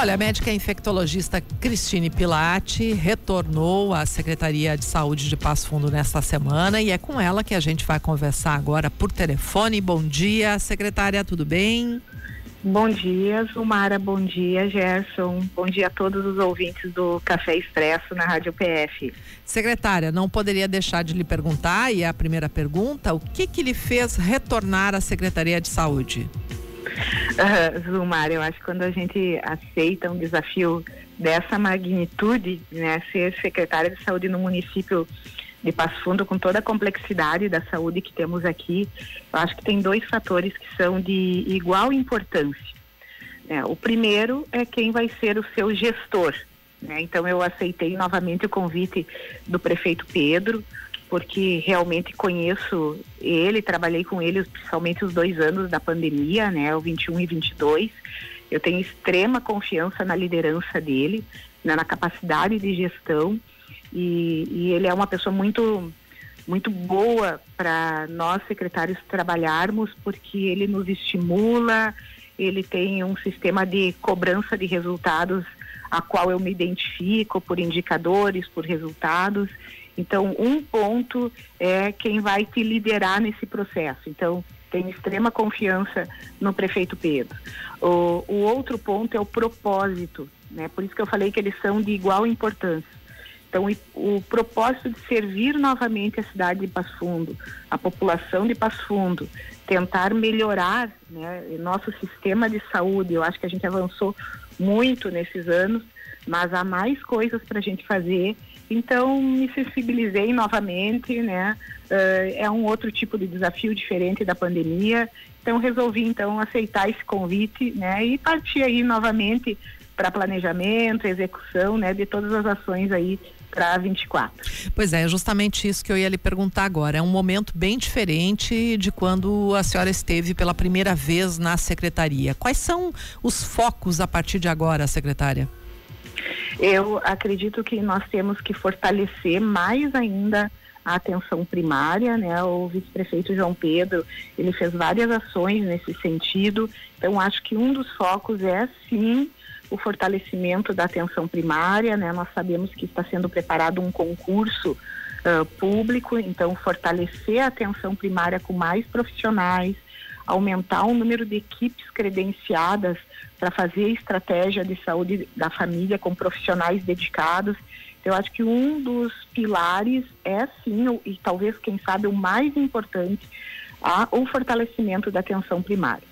Olha, a médica infectologista Cristine Pilati retornou à Secretaria de Saúde de Passo Fundo nesta semana e é com ela que a gente vai conversar agora por telefone. Bom dia, secretária, tudo bem? Bom dia, Zumara. Bom dia, Gerson. Bom dia a todos os ouvintes do Café Expresso na Rádio PF. Secretária, não poderia deixar de lhe perguntar, e é a primeira pergunta, o que que lhe fez retornar à Secretaria de Saúde? Zumar, eu acho que quando a gente aceita um desafio dessa magnitude, né, ser secretária de saúde no município de Passo Fundo, com toda a complexidade da saúde que temos aqui, eu acho que tem dois fatores que são de igual importância. É, o primeiro é quem vai ser o seu gestor. Né? Então, eu aceitei novamente o convite do prefeito Pedro, porque realmente conheço ele, trabalhei com ele principalmente os dois anos da pandemia, né, o 21 e 22. Eu tenho extrema confiança na liderança dele, né, na capacidade de gestão e, e ele é uma pessoa muito muito boa para nós secretários trabalharmos, porque ele nos estimula, ele tem um sistema de cobrança de resultados a qual eu me identifico por indicadores, por resultados então, um ponto é quem vai te liderar nesse processo. Então, tenho extrema confiança no prefeito Pedro. O, o outro ponto é o propósito, né? Por isso que eu falei que eles são de igual importância. Então, o, propósito de servir novamente a cidade de Passo Fundo, a população de Passo Fundo, tentar melhorar né, nosso sistema de saúde. Eu acho que a gente avançou muito nesses anos, mas há mais coisas para a gente fazer então me sensibilizei novamente, né? Uh, é um outro tipo de desafio diferente da pandemia. Então resolvi então aceitar esse convite, né? E partir aí novamente para planejamento, execução, né? De todas as ações aí para 24. Pois é, justamente isso que eu ia lhe perguntar agora. É um momento bem diferente de quando a senhora esteve pela primeira vez na secretaria. Quais são os focos a partir de agora, secretária? Eu acredito que nós temos que fortalecer mais ainda a atenção primária, né? O vice-prefeito João Pedro, ele fez várias ações nesse sentido. Então, acho que um dos focos é sim o fortalecimento da atenção primária, né? Nós sabemos que está sendo preparado um concurso uh, público, então fortalecer a atenção primária com mais profissionais, aumentar o número de equipes credenciadas para fazer estratégia de saúde da família com profissionais dedicados. Eu acho que um dos pilares é sim, e talvez quem sabe o mais importante, a, o fortalecimento da atenção primária.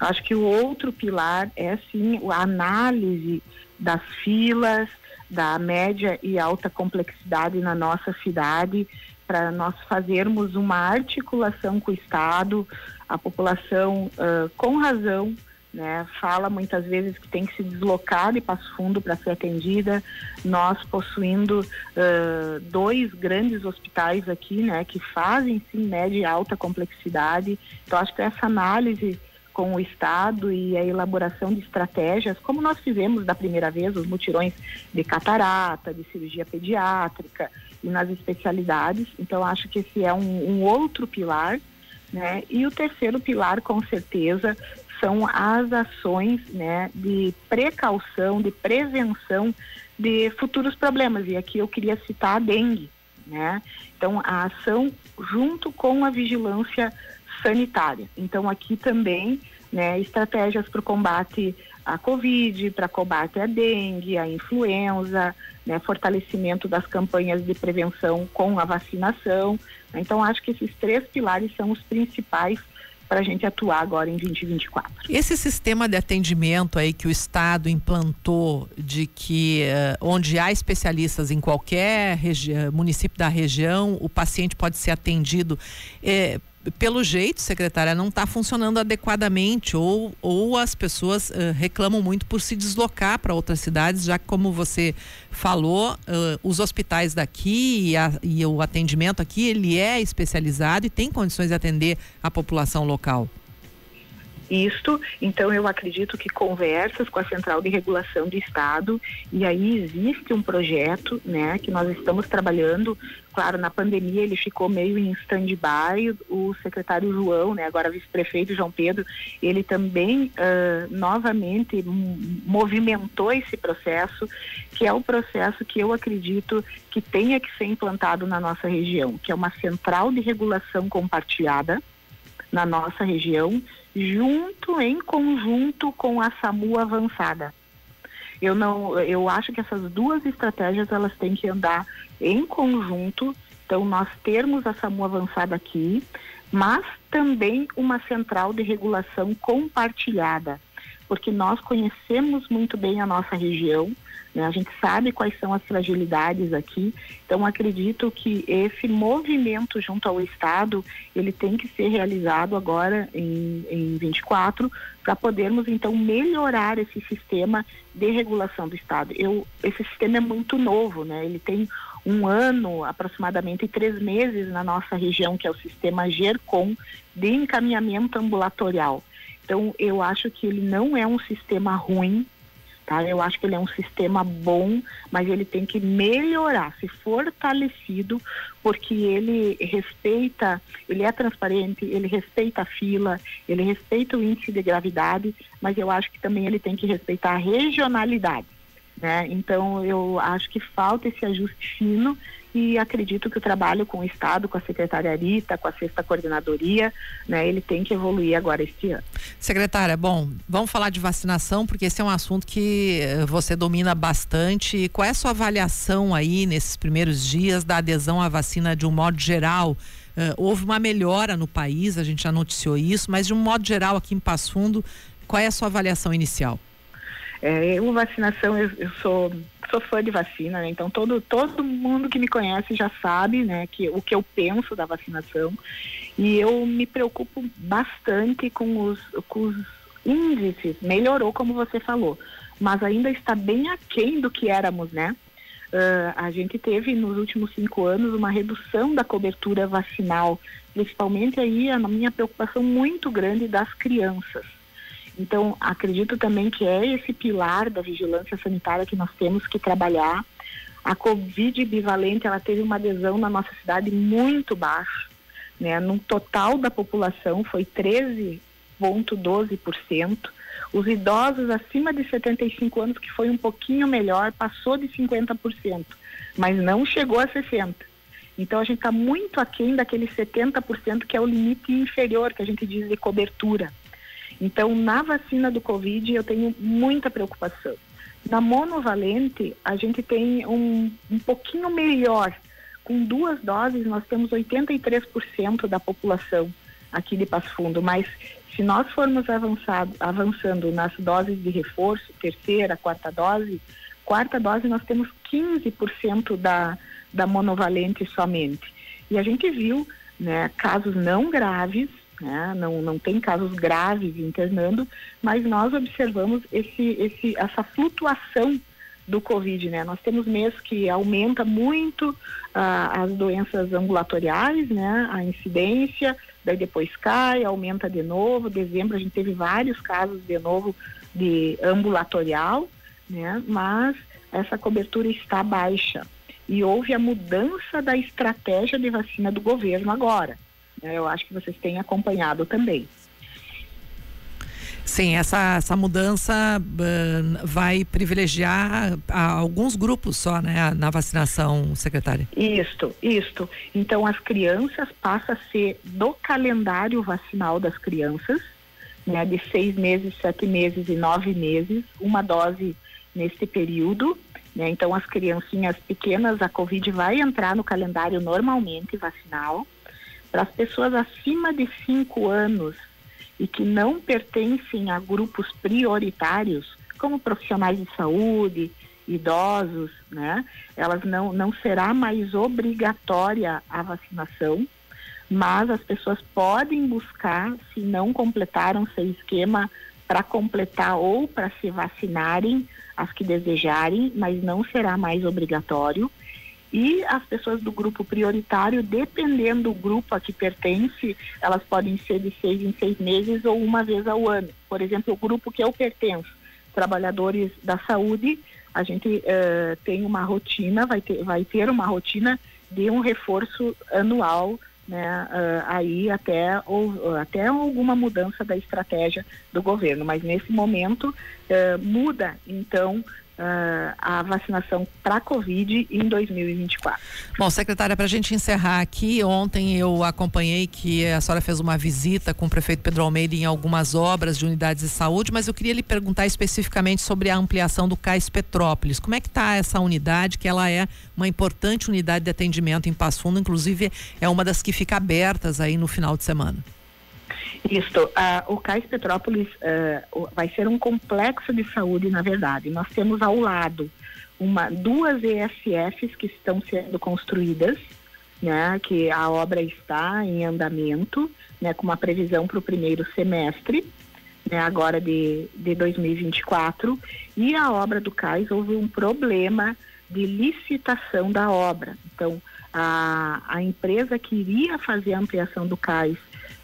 Eu acho que o outro pilar é sim a análise das filas, da média e alta complexidade na nossa cidade, para nós fazermos uma articulação com o Estado, a população, uh, com razão, né? Fala muitas vezes que tem que se deslocar de Passo Fundo para ser atendida. Nós possuindo uh, dois grandes hospitais aqui, né? Que fazem sim média e alta complexidade. Então acho que essa análise com o Estado e a elaboração de estratégias, como nós fizemos da primeira vez, os mutirões de catarata, de cirurgia pediátrica e nas especialidades. Então, acho que esse é um, um outro pilar. Né? E o terceiro pilar, com certeza, são as ações né, de precaução, de prevenção de futuros problemas. E aqui eu queria citar a dengue. Né? Então, a ação junto com a vigilância sanitária. Então, aqui também, né, estratégias para o combate à Covid, para combate à dengue, à influenza, né, fortalecimento das campanhas de prevenção com a vacinação. Então, acho que esses três pilares são os principais para a gente atuar agora em 2024. Esse sistema de atendimento aí que o Estado implantou, de que uh, onde há especialistas em qualquer município da região, o paciente pode ser atendido. Eh, pelo jeito, secretária, não está funcionando adequadamente ou, ou as pessoas uh, reclamam muito por se deslocar para outras cidades, já que, como você falou, uh, os hospitais daqui e, a, e, o atendimento aqui, ele é especializado e tem condições de atender a população local. Isto, então eu acredito que conversas com a Central de Regulação do Estado e aí existe um projeto, né, que nós estamos trabalhando. Claro, na pandemia ele ficou meio em stand-by. O secretário João, né, agora vice-prefeito João Pedro, ele também uh, novamente movimentou esse processo, que é o processo que eu acredito que tenha que ser implantado na nossa região, que é uma central de regulação compartilhada na nossa região junto em conjunto com a SAMU avançada. Eu não, eu acho que essas duas estratégias elas têm que andar em conjunto. Então nós termos a SAMU avançada aqui, mas também uma central de regulação compartilhada, porque nós conhecemos muito bem a nossa região, né? A gente sabe quais são as fragilidades aqui, então acredito que esse movimento junto ao Estado, ele tem que ser realizado agora em, em 24, para podermos então melhorar esse sistema de regulação do Estado. Eu, esse sistema é muito novo, né? Ele tem um ano, aproximadamente três meses na nossa região, que é o sistema GERCOM de encaminhamento ambulatorial. Então, eu acho que ele não é um sistema ruim, Tá? Eu acho que ele é um sistema bom, mas ele tem que melhorar, ser fortalecido, porque ele respeita, ele é transparente, ele respeita a fila, ele respeita o índice de gravidade, mas eu acho que também ele tem que respeitar a regionalidade. Né? Então eu acho que falta esse ajuste fino e acredito que o trabalho com o Estado, com a secretária Rita, com a sexta coordenadoria, né, ele tem que evoluir agora este ano. Secretária, bom, vamos falar de vacinação, porque esse é um assunto que eh, você domina bastante. Qual é a sua avaliação aí nesses primeiros dias da adesão à vacina de um modo geral? Uh, houve uma melhora no país, a gente já noticiou isso, mas de um modo geral aqui em Passo Fundo, qual é a sua avaliação inicial? É, eu, vacinação, eu, eu sou sou fã de vacina, né? Então todo, todo mundo que me conhece já sabe, né, que o que eu penso da vacinação. E eu me preocupo bastante com os, com os índices. Melhorou, como você falou, mas ainda está bem aquém do que éramos, né? Uh, a gente teve nos últimos cinco anos uma redução da cobertura vacinal, principalmente aí a minha preocupação muito grande das crianças. Então, acredito também que é esse pilar da vigilância sanitária que nós temos que trabalhar. A Covid bivalente, ela teve uma adesão na nossa cidade muito baixa, né? No total da população foi 13,12%. Os idosos acima de 75 anos, que foi um pouquinho melhor, passou de 50%, mas não chegou a 60%. Então a gente está muito aquém daquele 70% que é o limite inferior que a gente diz de cobertura. Então, na vacina do Covid, eu tenho muita preocupação. Na monovalente, a gente tem um, um pouquinho melhor. Com duas doses, nós temos 83% da população aqui de Passo Fundo, mas se nós formos avançado, avançando nas doses de reforço, terceira, quarta dose, quarta dose nós temos 15% da, da monovalente somente. E a gente viu né, casos não graves né? Não, não tem casos graves internando, mas nós observamos esse, esse, essa flutuação do Covid, né? Nós temos meses que aumenta muito ah, as doenças ambulatoriais, né? A incidência, daí depois cai, aumenta de novo. Dezembro a gente teve vários casos de novo de ambulatorial, né? Mas essa cobertura está baixa. E houve a mudança da estratégia de vacina do governo agora. Né? Eu acho que vocês têm acompanhado também. Sim, essa, essa mudança uh, vai privilegiar alguns grupos só, né, na vacinação, secretária? Isto, isto. Então, as crianças passam a ser do calendário vacinal das crianças, né, de seis meses, sete meses e nove meses, uma dose neste período. Né, então, as criancinhas pequenas, a Covid vai entrar no calendário normalmente vacinal. Para as pessoas acima de 5 anos e que não pertencem a grupos prioritários, como profissionais de saúde, idosos, né? Elas não, não será mais obrigatória a vacinação, mas as pessoas podem buscar, se não completaram seu esquema, para completar ou para se vacinarem, as que desejarem, mas não será mais obrigatório. E as pessoas do grupo prioritário, dependendo do grupo a que pertence, elas podem ser de seis em seis meses ou uma vez ao ano. Por exemplo, o grupo que eu pertenço, trabalhadores da saúde, a gente uh, tem uma rotina, vai ter, vai ter uma rotina de um reforço anual né, uh, aí até, ou, até alguma mudança da estratégia do governo. Mas nesse momento uh, muda, então, uh, a vacinação para Covid em 2024. Bom, secretária, para a gente encerrar aqui, ontem eu acompanhei que a senhora fez uma visita com o prefeito Pedro Almeida em algumas obras de unidades de saúde, mas eu queria lhe perguntar especificamente sobre a ampliação do CAIS Petrópolis. Como é que está essa unidade, que ela é uma importante unidade de atendimento em Passo Fundo, inclusive é uma das que fica abertas aí no final de semana? Isto, uh, o CAIS Petrópolis uh, vai ser um complexo de saúde, na verdade. Nós temos ao lado uma, duas ESFs que estão sendo construídas, né, que a obra está em andamento, né, com uma previsão para o primeiro semestre, né, agora de, de 2024. E a obra do CAIS houve um problema de licitação da obra. Então, a, a empresa que iria fazer a ampliação do CAIS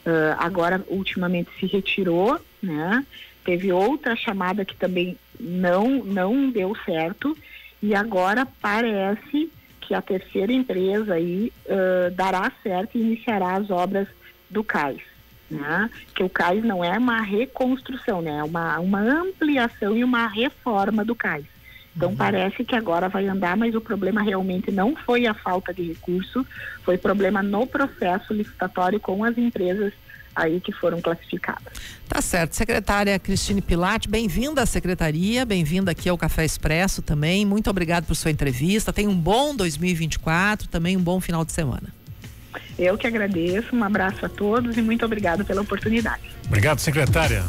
Uh, agora, ultimamente, se retirou, né? Teve outra chamada que também não, não deu certo e agora parece que a terceira empresa aí uh, dará certo e iniciará as obras do cais, né? Que o cais não é uma reconstrução, né? É uma, uma ampliação e uma reforma do cais. Então uhum. parece que agora vai andar, mas o problema realmente não foi a falta de recurso, foi problema no processo licitatório com as empresas aí que foram classificadas. Tá certo. Secretária Cristine Pilate, bem-vinda à secretaria, bem-vinda aqui ao Café Expresso também. Muito obrigado por sua entrevista. Tenha um bom 2024, também um bom final de semana. Eu que agradeço, um abraço a todos e muito obrigado pela oportunidade. Obrigado, secretária.